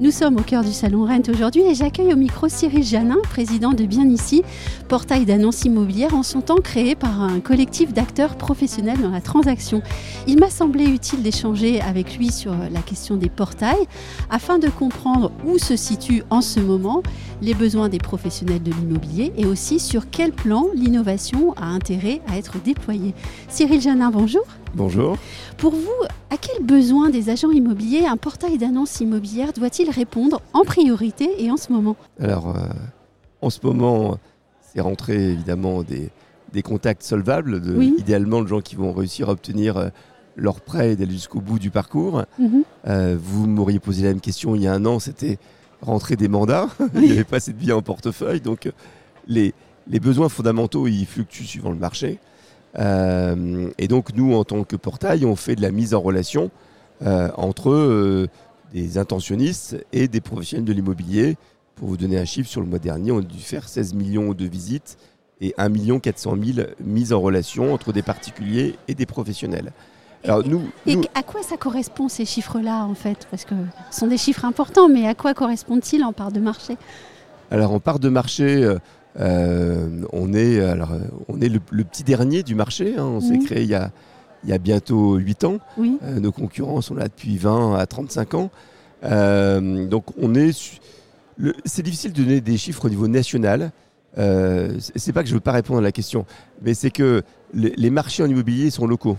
Nous sommes au cœur du salon Rent aujourd'hui et j'accueille au micro Cyril Janin, président de Bien Ici, portail d'annonces immobilières en son temps créé par un collectif d'acteurs professionnels dans la transaction. Il m'a semblé utile d'échanger avec lui sur la question des portails afin de comprendre où se situent en ce moment les besoins des professionnels de l'immobilier et aussi sur quel plan l'innovation a intérêt à être déployée. Cyril Janin, bonjour. Bonjour. Pour vous, à quel besoin des agents immobiliers un portail d'annonces immobilières doit-il répondre en priorité et en ce moment? Alors, euh, en ce moment, c'est rentré évidemment des, des contacts solvables, de, Oui. idéalement de gens qui vont réussir à obtenir euh, leur prêt et d'aller jusqu'au bout du parcours. Mhm. Euh, vous m'auriez posé la même question il y a un an, c'était rentrer des mandats. il n'y avait pas assez de billets en portefeuille. Donc, les, les besoins fondamentaux, ils fluctuent suivant le marché. Euh, et donc, nous, en tant que portail, on fait de la mise en relation euh, entre euh, des intentionnistes et des professionnels de l'immobilier. Pour vous donner un chiffre, sur le mois dernier, on a dû faire 16 millions de visites et 1 400 000 mises en relation entre des particuliers et des professionnels. Alors, nous, Et nous- à quoi ça correspond ces chiffres-là en fait? Parce que ce sont des chiffres importants, mais à quoi correspondent-ils en part de marché? Alors en part de marché, on est, alors, euh, on est le, le petit dernier du marché. hein. On s'est créé il y, a, il y a bientôt 8 ans. Oui. Euh, nos concurrents sont là depuis 20 à 35 ans. Euh, donc on est... C'est difficile de donner des chiffres au niveau national. Euh, c'est- c'est pas que je veux pas répondre à la question, mais c'est que les, les marchés en immobilier sont locaux.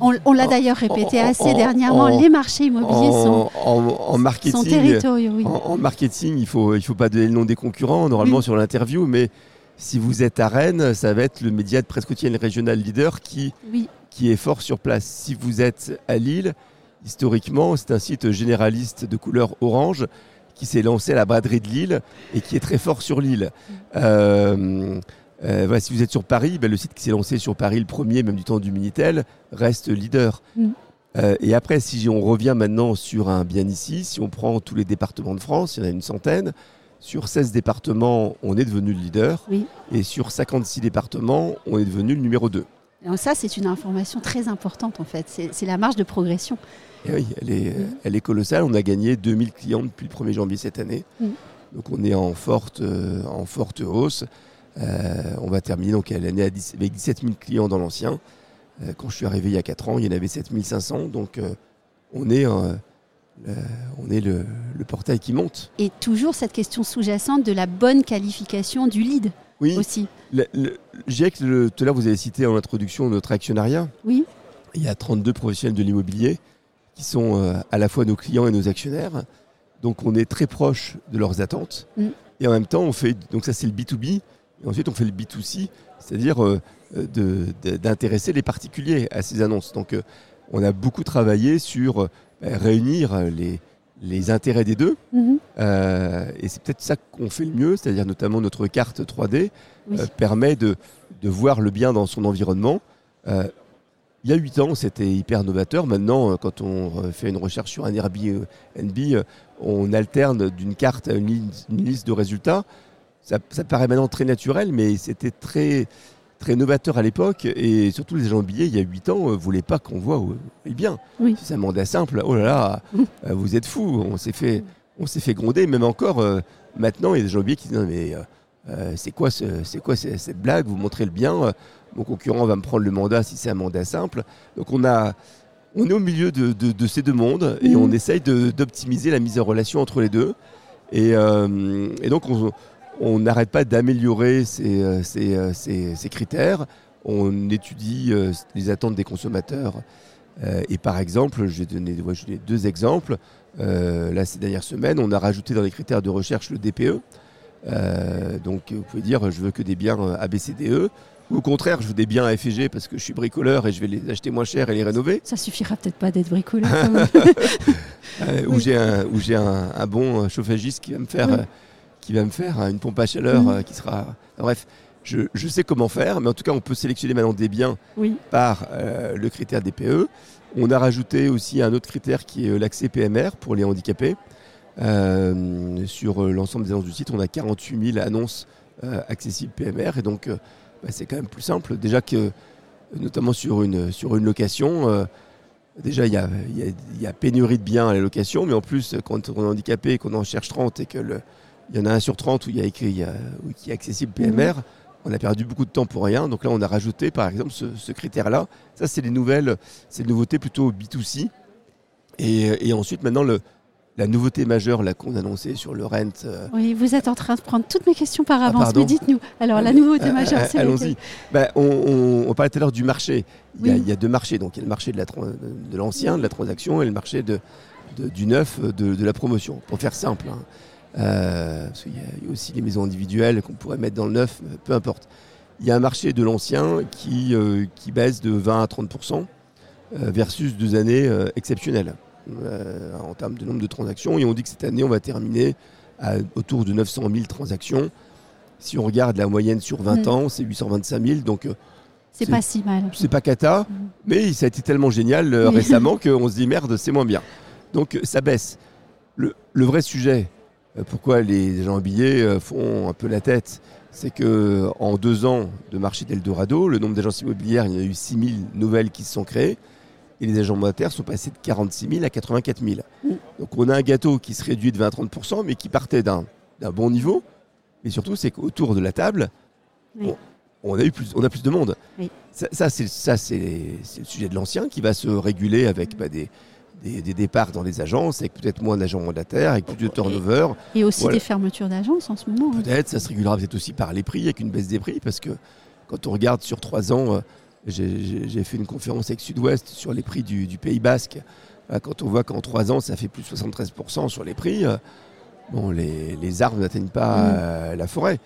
On, on l'a d'ailleurs répété en- assez en- dernièrement, en- les marchés immobiliers sont, en, sont marketing, territoriaux. Oui. En, marketing, il faut, il faut pas donner le nom des concurrents normalement Oui. sur l'interview, mais si vous êtes à Rennes, ça va être le média de presse quotidienne régional leader qui, oui. qui est fort sur place. Si vous êtes à Lille, historiquement, c'est un site généraliste de couleur orange qui s'est lancé à la braderie de Lille et qui est très fort sur Lille. Euh, euh, voilà, si vous êtes sur Paris, ben, le site qui s'est lancé sur Paris, le premier, même du temps du Minitel, reste leader. Mm. Euh, et après, si on revient maintenant sur un bien ici, si on prend tous les départements de France, il y en a une centaine, sur 16 départements, on est devenu le leader. Oui. Et sur 56 départements, on est devenu le numéro 2. Alors ça, c'est une information très importante en fait. C'est la marge de progression. Et oui, elle est, Mm. elle est colossale. On a gagné 2000 clients depuis le 1er janvier cette année. Mm. Donc on est en forte, euh, en forte hausse. Euh, on va terminer donc à l'année à 10 avec 17 000 clients dans l'ancien. Euh, quand je suis arrivé il y a 4 ans, il y en avait 7 500. Donc euh, on est, le, on est le, le portail qui monte. Et toujours cette question sous-jacente de la bonne qualification du lead Oui, aussi. le, le- je dirais que le- tout à l'heure vous avez cité en introduction notre actionnariat. Oui. Il y a 32 professionnels de l'immobilier qui sont à la fois nos clients et nos actionnaires. Donc on est très proche de leurs attentes. Mm. Et en même temps, on fait donc ça c'est le B2B. Et ensuite on fait le B2C, c'est-à-dire euh, de- d'intéresser les particuliers à ces annonces. Donc euh, on a beaucoup travaillé sur euh, réunir euh, les, les intérêts des deux. Mhm. Euh, et c'est peut-être ça qu'on fait le mieux, c'est-à-dire notamment notre carte 3D Oui. euh, permet de, de voir le bien dans son environnement. Euh, il y a 8 ans, c'était hyper novateur. Maintenant, euh, quand on euh, fait une recherche sur un Airbnb, euh, on alterne d'une carte à une liste de résultats. Ça, ça paraît maintenant très naturel, mais c'était très, très novateur à l'époque. Et surtout, les agents immobiliers, il y a 8 ans, ne voulaient pas qu'on voit où est le bien. Oui. Si c'est un mandat simple, oh là là, euh, vous êtes fous. On s'est fait, on s'est fait gronder. Même encore, euh, maintenant, il y a des gens immobiliers qui disent Non, mais euh, euh, c'est quoi, ce- quoi ce- cette blague? Vous montrez le bien. euh, mon concurrent va me prendre le mandat si c'est un mandat simple. Donc on a, on est au milieu de, de- de ces deux mondes et Mhm. on essaye d'optimiser la mise en relation entre les deux. Et, euh, et donc on on n'arrête pas d'améliorer ces, euh, ces, euh, ces- ces critères. On étudie euh, les attentes des consommateurs. Et par exemple, je vais donner ouais, je vais donner deux exemples. Euh, là, ces dernières semaines, on a rajouté dans les critères de recherche le DPE. Euh, donc, vous pouvez dire, je veux que des biens ABCDE. Ou au contraire, je veux des biens AFG parce que je suis bricoleur et je vais les acheter moins cher et les rénover. Ça suffira peut-être pas d'être bricoleur. Ou j'ai un, bon chauffagiste qui va me faire, Oui. Euh, qui va me faire euh, une pompe à chaleur Mhm. euh, qui sera. Bref, je, sais comment faire, mais en tout cas, on peut sélectionner maintenant des biens par le critère des PE. On a rajouté aussi un autre critère qui est l'accès PMR pour les handicapés. sur l'ensemble des annonces du site, on a 48 000 annonces accessibles PMR, et donc bah, c'est quand même plus simple. Déjà que, notamment sur une, sur une location, déjà, il y a, pénurie de biens à la location, mais en plus, quand on est handicapé et qu'on en cherche 30 et que il y en a un sur 30 où il y a écrit qui est accessible PMR, mhm. on a perdu beaucoup de temps pour rien. Donc là, on a rajouté, par exemple, ce, critère-là. Ça, c'est les nouvelles, c'est une nouveauté plutôt B2C. Et, et ensuite, maintenant, le, la nouveauté majeure qu'on a annoncée sur le rent. Euh, oui, vous êtes en train de prendre toutes mes questions par ah, avance, mais dites-nous. Alors, la nouveauté euh, majeure, c'est Allons-y. Ben, on, parlait tout à l'heure du marché. Il, y a, deux marchés. Donc, il y a le marché de l'ancien, de, la transaction, et le marché de, du neuf, de, la promotion. Pour faire simple. Hein. Euh, parce qu'il y, a aussi les maisons individuelles qu'on pourrait mettre dans le neuf, peu importe. Il y a un marché de l'ancien qui, qui baisse de 20 à 30% versus deux années exceptionnelles. Euh, en termes de nombre de transactions. Et on dit que cette année, on va terminer à autour de 900 000 transactions. Si on regarde la moyenne sur 20 mm. ans, c'est 825 000. Donc, euh, c'est pas si mal. C'est pas cata, mm. mais ça a été tellement génial euh, récemment qu'on se dit merde, c'est moins bien. Donc ça baisse. Le, vrai sujet, pourquoi les agents billets font un peu la tête, c'est que en deux ans de marché d'Eldorado, le nombre d'agences immobilières, il y en a eu 6 000 nouvelles qui se sont créées et les agents monétaires sont passés de 46 000 à 84 000. Mm. Donc on a un gâteau qui se réduit de 20 à 30% mais qui partait d'un bon niveau. Mais surtout, c'est qu'autour de la table, on, a eu plus, on a plus de monde. Ça, c'est le sujet de l'ancien qui va se réguler avec bah, des, des, départs dans les agences, avec peut-être moins d'agents mandataires, avec plus de turnover. Et aussi des fermetures d'agences en ce moment. Hein. Peut-être, ça se régulera peut-être aussi par les prix, avec une baisse des prix, parce que quand on regarde sur trois ans, euh, j'ai fait une conférence avec Sud-Ouest sur les prix du, Pays Basque. Quand on voit qu'en trois ans, ça fait plus de 73% sur les prix, euh, bon, les, arbres n'atteignent pas mm. euh, la forêt.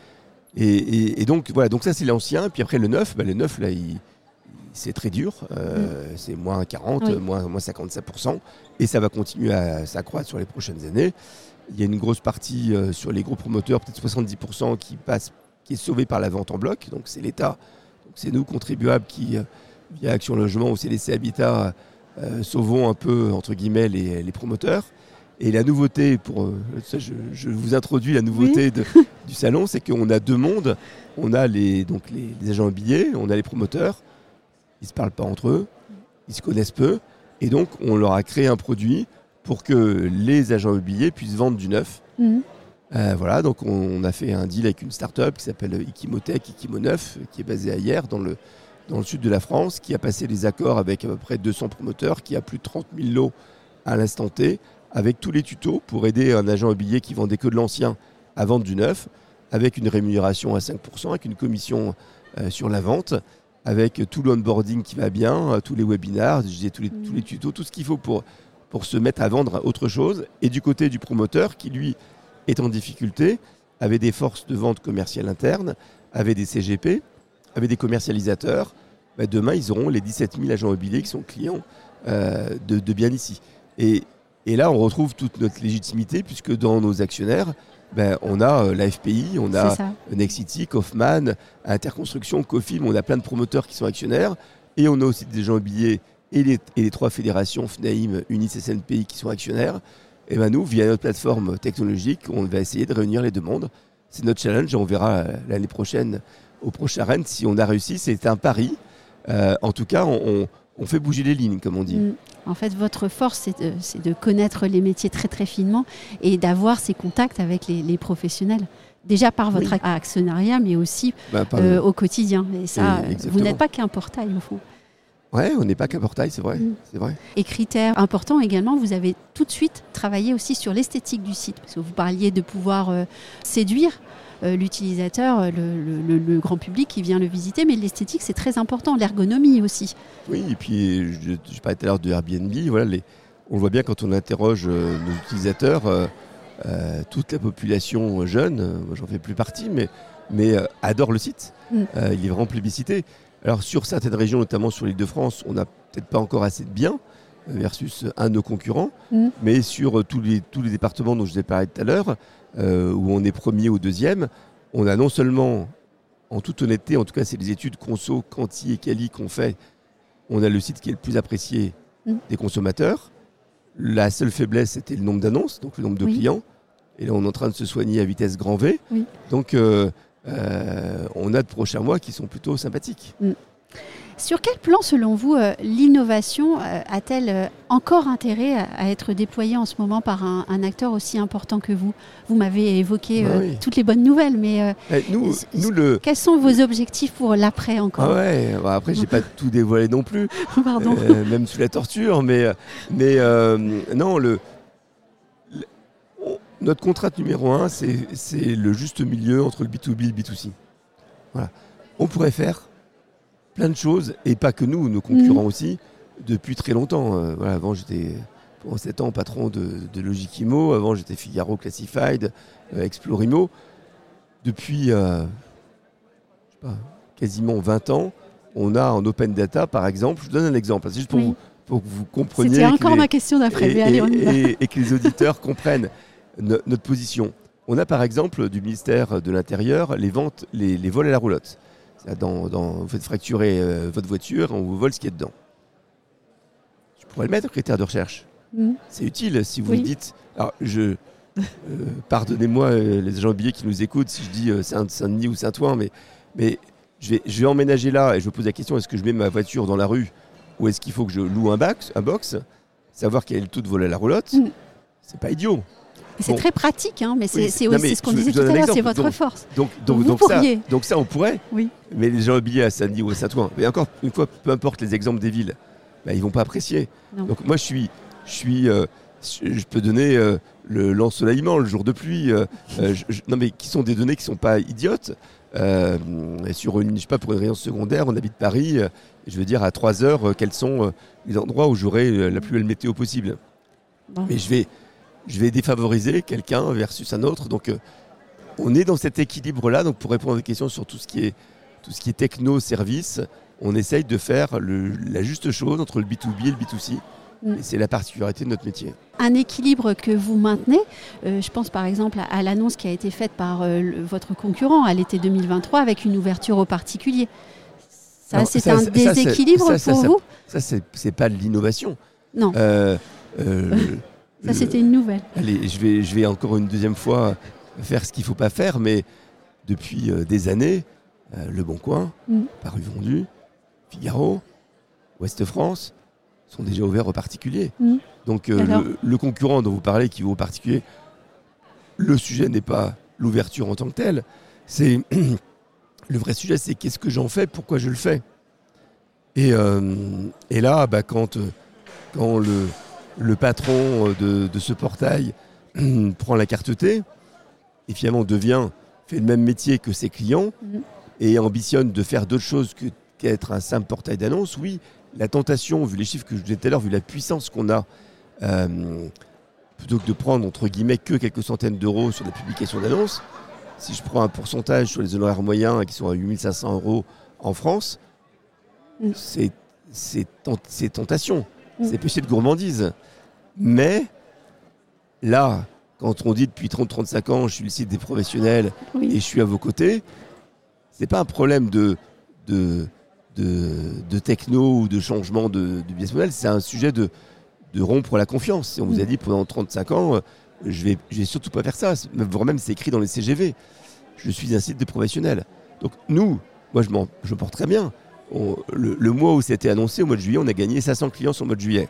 Et, donc, voilà, donc ça c'est l'ancien. Puis après, le neuf, bah, le neuf, là, c'est très dur. Euh, mm. C'est moins 40, moins, moins 57%. Et ça va continuer à s'accroître sur les prochaines années. Il y a une grosse partie sur les gros promoteurs, peut-être 70% qui, passe, qui est sauvé par la vente en bloc. Donc c'est l'État c'est nous, contribuables, qui, euh, via Action Logement ou CDC Habitat, euh, sauvons un peu, entre guillemets, les, promoteurs. Et la nouveauté, pour, euh, je, vous introduis la nouveauté du salon, c'est qu'on a deux mondes. On a les, donc les, agents immobiliers, on a les promoteurs. Ils ne se parlent pas entre eux, ils se connaissent peu. Et donc, on leur a créé un produit pour que les agents immobiliers puissent vendre du neuf. Mmh. Euh, voilà, donc on, a fait un deal avec une start-up qui s'appelle Ikimotech, Ikimo9, qui est basée à Hier, dans le, dans le sud de la France, qui a passé des accords avec à peu près 200 promoteurs, qui a plus de 30 000 lots à l'instant T, avec tous les tutos pour aider un agent immobilier qui vendait que de l'ancien à vendre du neuf, avec une rémunération à 5%, avec une commission euh, sur la vente, avec tout l'onboarding qui va bien, euh, tous les webinars, je tous les, tous les tutos, tout ce qu'il faut pour, pour se mettre à vendre autre chose. Et du côté du promoteur qui, lui, est en difficulté, avait des forces de vente commerciales internes, avait des CGP, avait des commercialisateurs. Bah, demain, ils auront les 17 000 agents immobiliers qui sont clients euh, de, bien ici. Et, là, on retrouve toute notre légitimité, puisque dans nos actionnaires, ben, on a euh, la FPI, on a Nexity, Kaufman, Interconstruction, Cofim, on a plein de promoteurs qui sont actionnaires, et on a aussi des agents immobiliers et les, et les trois fédérations, FNAIM, Unis et SNPI, qui sont actionnaires. Et ben nous, via notre plateforme technologique, on va essayer de réunir les deux mondes. C'est notre challenge et on verra euh, l'année prochaine au prochain Rennes si on a réussi. C'est un pari. Euh, en tout cas, on, fait bouger les lignes, comme on dit. Mm. En fait, votre force, c'est de, connaître les métiers très très finement et d'avoir ces contacts avec les, professionnels. Déjà par votre actionnariat, mais aussi bah, euh, au quotidien. Et ça, vous n'êtes pas qu'un portail au fond. Ouais, on n'est pas qu'un portail, c'est vrai, mm. c'est vrai. Et critère important également, vous avez tout de suite travaillé aussi sur l'esthétique du site, parce que vous parliez de pouvoir euh, séduire euh, l'utilisateur, euh, le, grand public qui vient le visiter, mais l'esthétique c'est très important, l'ergonomie aussi. Oui, et puis je, je parlais tout à l'heure de Airbnb, voilà, les, on voit bien quand on interroge nos utilisateurs, toute la population jeune, j'en fais plus partie, mais, mais adore le site. Mm. il est vraiment plébiscité. Alors sur certaines régions, notamment sur l'île de France, on n'a peut-être pas encore assez de biens euh, versus un de nos concurrents, mm. mais sur euh, tous les, tous les départements dont je vous ai parlé tout à l'heure, euh, où on est premier ou deuxième, on a non seulement en toute honnêteté, en tout cas, c'est les études conso, quanti et quali qu'on fait. On a le site qui est le plus apprécié Mm. des consommateurs. La seule faiblesse, c'était le nombre d'annonces, donc le nombre de Oui. clients. Et là, on est en train de se soigner à vitesse grand V. Oui. Donc, euh, euh, on a de prochains mois qui sont plutôt sympathiques. Sur quel plan, selon vous, euh, l'innovation euh, a-t-elle euh, encore intérêt à, être déployée en ce moment par un, un acteur aussi important que vous? Vous m'avez évoqué Bah oui. toutes les bonnes nouvelles, mais Eh, nous, Est-ce- nous, le. quels sont vos objectifs pour l'après encore? Ah ouais, bah après, j'ai pas tout dévoilé non plus. Pardon. Même sous la torture, mais, mais non, le, notre contrat numéro un, c'est c'est le juste milieu entre le B2B et le B2C. Voilà. On pourrait faire plein de choses, et pas que nous, nos concurrents aussi, depuis très longtemps. Euh, voilà, avant, j'étais pendant 7 ans patron de, de Logikimo, avant, j'étais Figaro Classified, euh, Explorimo. Depuis euh, je sais pas, quasiment 20 ans, on a en open data, par exemple, je vous donne un exemple, c'est juste pour, Oui. vous, pour que vous compreniez C'était encore les- ma question d'après, et, et- et- et que les auditeurs comprennent no- notre position. On a par exemple du ministère de l'Intérieur les ventes, les, les vols à la roulotte. Dans, dans- vous faites fracturer euh, votre voiture, on vous vole ce qu'il y a dedans. Je pourrais le mettre, critère de recherche. Mhm. C'est utile si vous Oui. dites. Alors, je. euh, Pardonnez-moi, euh, les agents billets qui nous écoutent, si je dis Saint- Saint-Denis ou Saint-Ouen, mais, mais je, vais, je vais emménager là et je me pose la question est-ce que je mets ma voiture dans la rue ou est-ce qu'il faut que je loue un box, un box? Savoir quel est le taux de vol à la roulotte, Mhm. c'est pas idiot. C'est Bon. très pratique, hein, mais c'est Oui, aussi ce qu'on disait tout à l'heure, c'est votre Donc, force. Donc, donc, Vous donc, ça, pourriez. donc ça, on pourrait. Oui. Mais les gens habillés à Saint-Denis ou à Saint-Ouen, mais encore une fois, peu importe les exemples des villes, bah, ils vont pas apprécier. Non. Donc moi, je suis, je suis, euh, je peux donner euh, le l'ensoleillement, le jour de pluie, euh, je- je- non mais qui sont des données qui sont pas idiotes. Et sur une, je sais pas, pour une région secondaire, on habite Paris, je veux dire à 3 heures, quels sont les endroits où j'aurai la plus belle météo possible. Bon. Mais je vais, je vais défavoriser quelqu'un versus un autre. Donc, euh, on est dans cet équilibre-là. Donc, pour répondre à des questions sur tout ce qui est, tout ce qui est techno, service, on essaye de faire le- la juste chose entre le B2B et le B2C. Mm. C'est la particularité de notre métier. un équilibre que vous maintenez. Euh, je pense par exemple à, à l'annonce qui a été faite par euh, le- votre concurrent à l'été 2023 avec une ouverture aux particuliers. Ça, c'est un ça, déséquilibre ça, ça, pour vous? Ça, c'est pas de l'innovation. Non, euh, ça c'était une nouvelle. Allez, je vais, je vais encore une deuxième fois faire ce qu'il ne faut pas faire, mais depuis euh, des années, euh, Le Bon Coin, Mm. Paru Vendu, Figaro, Ouest France sont déjà ouverts aux particuliers. Mm. Donc euh, le, le concurrent dont vous parlez qui vaut aux particuliers, le sujet n'est pas l'ouverture en tant que telle, c'est le vrai sujet, c'est qu'est-ce que j'en fais, pourquoi je le fais. Et, et là, bah, quand, quand le, le patron euh, de, de ce portail prend la carte T et finalement devient, fait le même métier que ses clients Mhm. et ambitionne de faire d'autres choses que- qu'être un simple portail d'annonce, oui, la tentation, vu les chiffres que je disais tout à l'heure, vu la puissance qu'on a, euh, plutôt que de prendre entre guillemets que quelques centaines d'euros sur la publication d'annonces, si je prends un pourcentage sur les honoraires moyens qui sont à 8500 euros en France, Mm. c'est c'est tent- c'est tentation. C'est péché de gourmandise. Mais là, quand on dit depuis 30-35 ans, je suis le site des professionnels et je suis à vos côtés, c'est pas un problème de, de, de, de techno ou de changement de, de business model, c'est un sujet de, de rompre la confiance. On vous a Mm. dit pendant 35 ans, je vais, je vais surtout pas faire ça. Voire même, c'est écrit dans les CGV. Je suis un site de professionnels. Donc nous, moi je je porte très bien. On- le, le mois où c'était annoncé, au mois de juillet, on a gagné 500 clients sur le mois de juillet.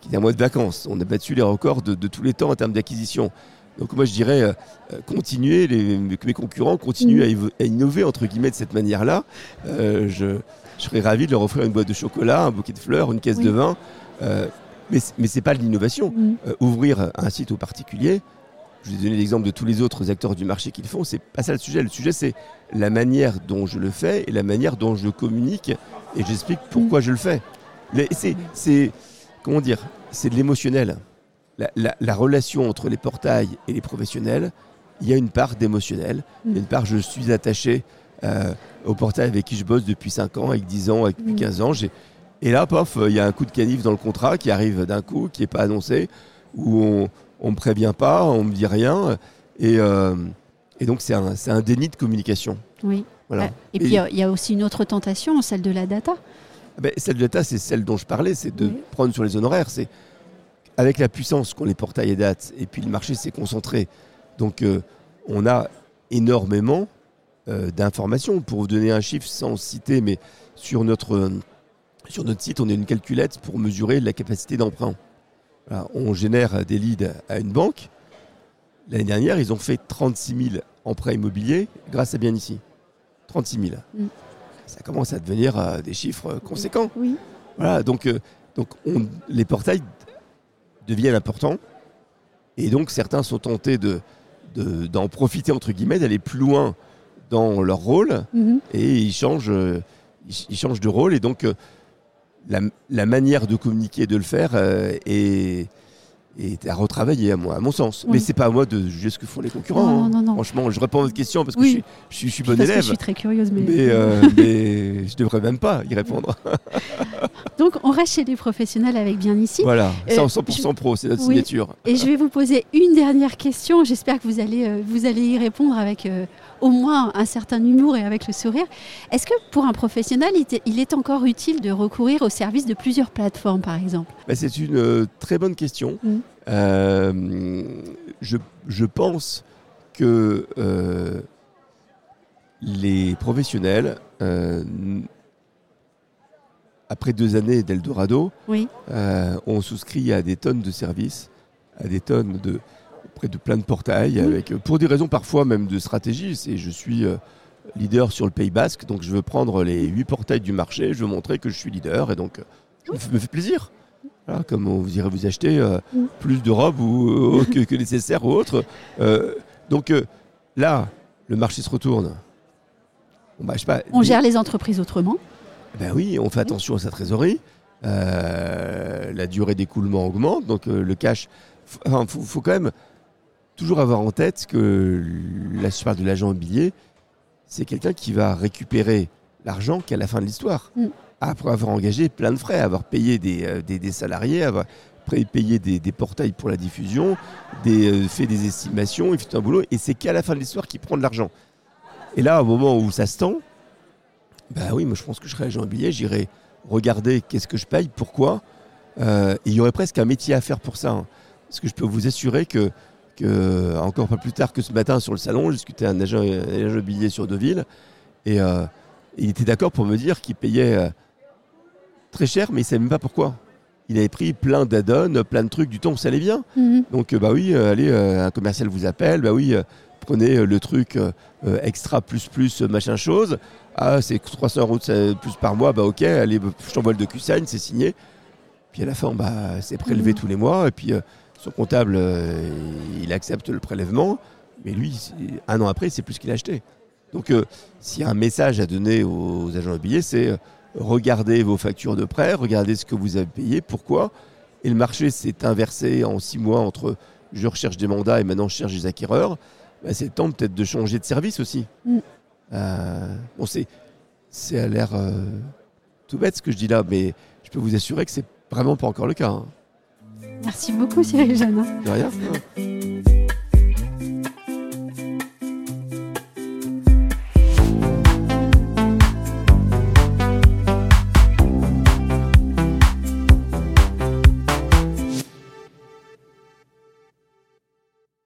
Qui était un mois de vacances. On a battu les records de, de tous les temps en termes d'acquisition. Donc moi je dirais, euh, euh, les, que mes concurrents continuent à, innover entre guillemets de cette manière-là. Euh, je, je serais ravi de leur offrir une boîte de chocolat, un bouquet de fleurs, une caisse Oui. de vin. Euh, mais c- mais c'est pas de l'innovation. Ouvrir un site au particulier, je vous ai donné l'exemple de tous les autres acteurs du marché qui le font, c'est pas ça le sujet. Le sujet, c'est la manière dont je le fais et la manière dont je communique et j'explique pourquoi je le fais. C'est, comment dire, c'est de l'émotionnel. La, la- la relation entre les portails et les professionnels, il y a une part d'émotionnel, il y a une part je suis attaché euh, au portail avec qui je bosse depuis 5 ans, avec 10 ans, avec depuis Mm. 15 ans. Et là, pof, il y a un coup de canif dans le contrat qui arrive d'un coup, qui n'est pas annoncé, où on ne me prévient pas, on me dit rien. Et, euh, et donc, c'est un, déni de communication. Oui. Voilà. Ouais. Et, puis il y a aussi une autre tentation, celle de la data. Ah ben, celle de la data, c'est celle dont je parlais, c'est de Oui. prendre sur les honoraires. C'est avec la puissance qu'ont les portails et dates, et puis le marché s'est concentré. Donc euh, on a énormément euh, d'informations. Pour vous donner un chiffre sans citer, mais sur notre, euh, sur notre site, on a une calculette pour mesurer la capacité d'emprunt. Voilà, on génère des leads à une banque. L'année dernière, ils ont fait 36 000 emprunts immobiliers grâce à Bien Ici. 36 000. Mm. Ça commence à devenir euh, des chiffres conséquents. Oui. Voilà, donc, euh, donc on- les portails deviennent importants. Et donc certains sont tentés de, de- d'en profiter, entre guillemets, d'aller plus loin dans leur rôle. Mhm. Et ils changent, euh, ils, ils changent de rôle. Et donc euh, la, la manière de communiquer, de le faire euh, est, à retravailler, à, moi, à mon sens. Oui. Mais c'est pas à moi de juger ce que font les concurrents. Non, hein. non, non. Franchement, je réponds à votre question parce que Oui. je, suis, je, suis, je élève. je suis très curieuse, mais. Mais, euh, mais je devrais même pas y répondre. Donc on reste chez les professionnels avec bien ici. Voilà, Euh, ça en 100% pro, c'est notre oui. signature. Et je vais vous poser une dernière question. J'espère que vous allez, euh, vous allez y répondre avec euh, au moins un certain humour et avec le sourire. Est-ce que pour un professionnel, il est- encore utile de recourir au service de plusieurs plateformes, par exemple? Bah, c'est une euh, très bonne question. Euh, je, je pense que euh, les professionnels, euh, après deux années d'Eldorado, Oui. euh, ont souscrit à des tonnes de services, à des tonnes de auprès de plein de portails, avec, euh, pour des raisons parfois même de stratégie. C'est je suis euh, leader sur le Pays Basque, donc je veux prendre les huit portails du marché, je veux montrer que je suis leader, et donc je me, fais- me fait plaisir. Voilà, comme on- vous irez vous acheter euh, plus de robes ou, que, que nécessaire ou autre. Donc là, le marché se retourne. Bon, bah, je sais pas, On gère les entreprises autrement. Ben oui, on fait attention à sa trésorerie. Euh, la durée d'écoulement augmente, donc euh, le cash. Il faut, faut quand même toujours avoir en tête que je parle de l'agent immobilier, c'est quelqu'un qui va récupérer l'argent qu'à la fin de l'histoire. Mm. Après avoir engagé plein de frais, avoir payé des, euh, des- des salariés, avoir payé des, des portails pour la diffusion, des, fait des estimations, il fait un boulot, et c'est qu'à la fin de l'histoire qu'il prend de l'argent. Et là, au moment où ça se tend, bah oui, moi je pense que je serais agent immobilier, j'irai regarder qu'est-ce que je paye, pourquoi. Euh, et il y aurait presque un métier à faire pour ça. hein. Parce que je peux vous assurer que, que, encore pas plus tard que ce matin sur le salon, j'ai discuté avec un agent, un agent immobilier sur Deauville. Et euh, il était d'accord pour me dire qu'il payait euh, très cher, mais il ne savait même pas pourquoi. Il avait pris plein d'add-ons, plein de trucs, du temps où ça allait bien. Mhm. Donc, euh, bah oui, euh, allez, euh, un commercial vous appelle, bah oui, euh, prenez euh, le truc euh, euh, extra plus plus machin chose. Ah, c'est 300 euros plus par mois, bah ok, allez, bah, je t'envoie le DocuSign, c'est signé. Puis à la fin, bah, c'est prélevé Mhm. tous les mois, et puis euh, son comptable, euh, il accepte le prélèvement, mais lui, un an après, c'est plus ce qu'il a acheté. Donc, s'il y a un message à donner aux agents immobiliers, c'est regardez vos factures de prêt, regardez ce que vous avez payé, pourquoi. Et le marché s'est inversé en six mois entre je recherche des mandats et maintenant je cherche des acquéreurs. Bah, c'est le temps peut-être de changer de service aussi. Mm. Euh, bon, c'est, c'est à l'air euh, tout bête ce que je dis là, mais je peux vous assurer que c'est vraiment pas encore le cas. hein. Merci beaucoup, Cyril Jeannin. De rien.